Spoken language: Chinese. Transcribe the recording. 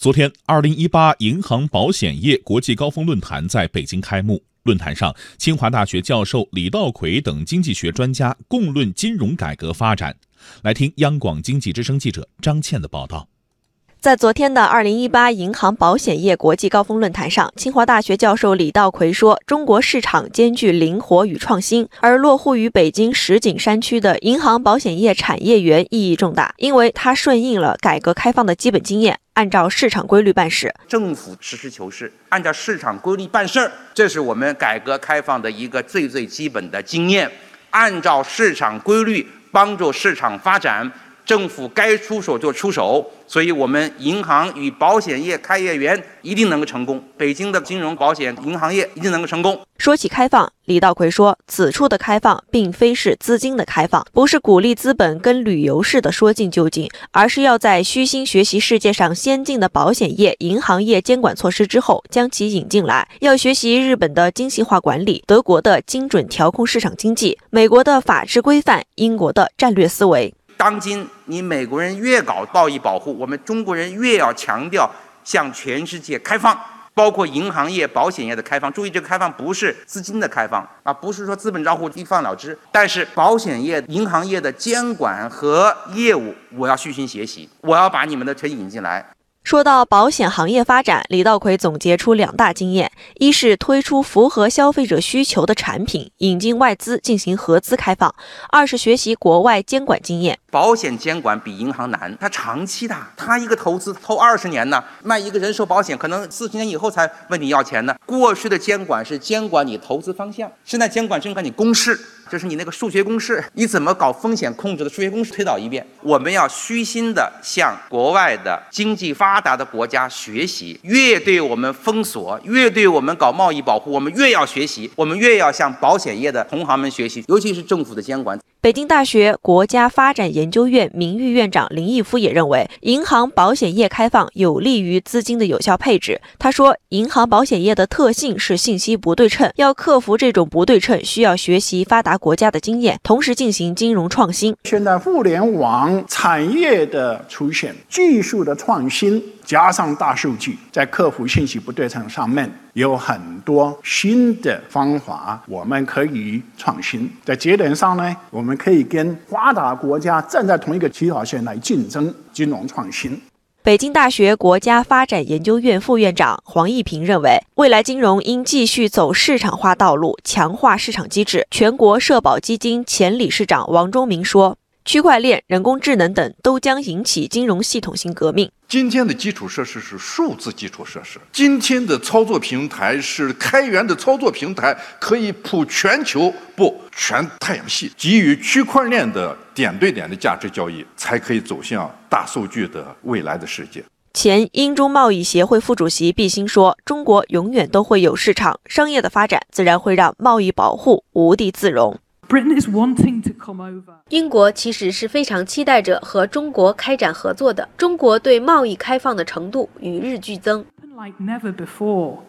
昨天，二零一八银行保险业国际高峰论坛在北京开幕。论坛上，清华大学教授李稻葵等经济学专家共论金融改革发展。来听央广经济之声记者张倩的报道。在昨天的二零一八银行保险业国际高峰论坛上，清华大学教授李稻葵说：“中国市场兼具灵活与创新，而落户于北京石景山区的银行保险业产业园意义重大，因为它顺应了改革开放的基本经验，按照市场规律办事。政府实事求是，按照市场规律办事儿，这是我们改革开放的一个最最基本的经验。按照市场规律帮助市场发展。”政府该出手就出手，所以我们银行与保险业开业员一定能够成功。北京的金融保险银行业一定能够成功。说起开放，李稻葵说，此处的开放并非是资金的开放，不是鼓励资本跟旅游似的说进就进，而是要在虚心学习世界上先进的保险业、银行业监管措施之后，将其引进来。要学习日本的精细化管理，德国的精准调控市场经济，美国的法治规范，英国的战略思维。当今，你美国人越搞贸易保护，我们中国人越要强调向全世界开放，包括银行业、保险业的开放。注意，这个开放不是资金的开放啊，不是说资本账户一放了之。但是保险业、银行业的监管和业务，我要虚心学习，我要把你们的车引进来。说到保险行业发展，李稻葵总结出两大经验：一是推出符合消费者需求的产品，引进外资进行合资开放；二是学习国外监管经验。保险监管比银行难，它长期的，它一个投资投二十年呢，卖一个人寿保险可能四十年以后才问你要钱呢。过去的监管是监管你投资方向，现在监管监管你公式。这是你那个数学公式，你怎么搞风险控制的数学公式推导一遍。我们要虚心的向国外的经济发达的国家学习，越对我们封锁，越对我们搞贸易保护，我们越要学习，我们越要向保险业的同行们学习，尤其是政府的监管。北京大学国家发展研究院名誉院长林毅夫也认为，银行保险业开放有利于资金的有效配置。他说，银行保险业的特性是信息不对称，要克服这种不对称，需要学习发达国家的经验，同时进行金融创新。现在互联网产业的出现，技术的创新。加上大数据，在客服信息不对称上面有很多新的方法，我们可以创新。在节点上呢，我们可以跟发达国家站在同一个起跑线来竞争金融创新。北京大学国家发展研究院副院长黄益平认为，未来金融应继续走市场化道路，强化市场机制。全国社保基金前理事长王忠明说。区块链、人工智能等都将引起金融系统性革命。今天的基础设施是数字基础设施，今天的操作平台是开源的操作平台，可以铺全球不全太阳系。基于区块链的点对点的价值交易，才可以走向大数据的未来的世界。前英中贸易协会副主席毕兴说：“中国永远都会有市场，商业的发展自然会让贸易保护无地自容。” Britain is wanting to come over。英国其实是非常期待着和中国开展合作的。中国对贸易开放的程度与日俱增。Like never before.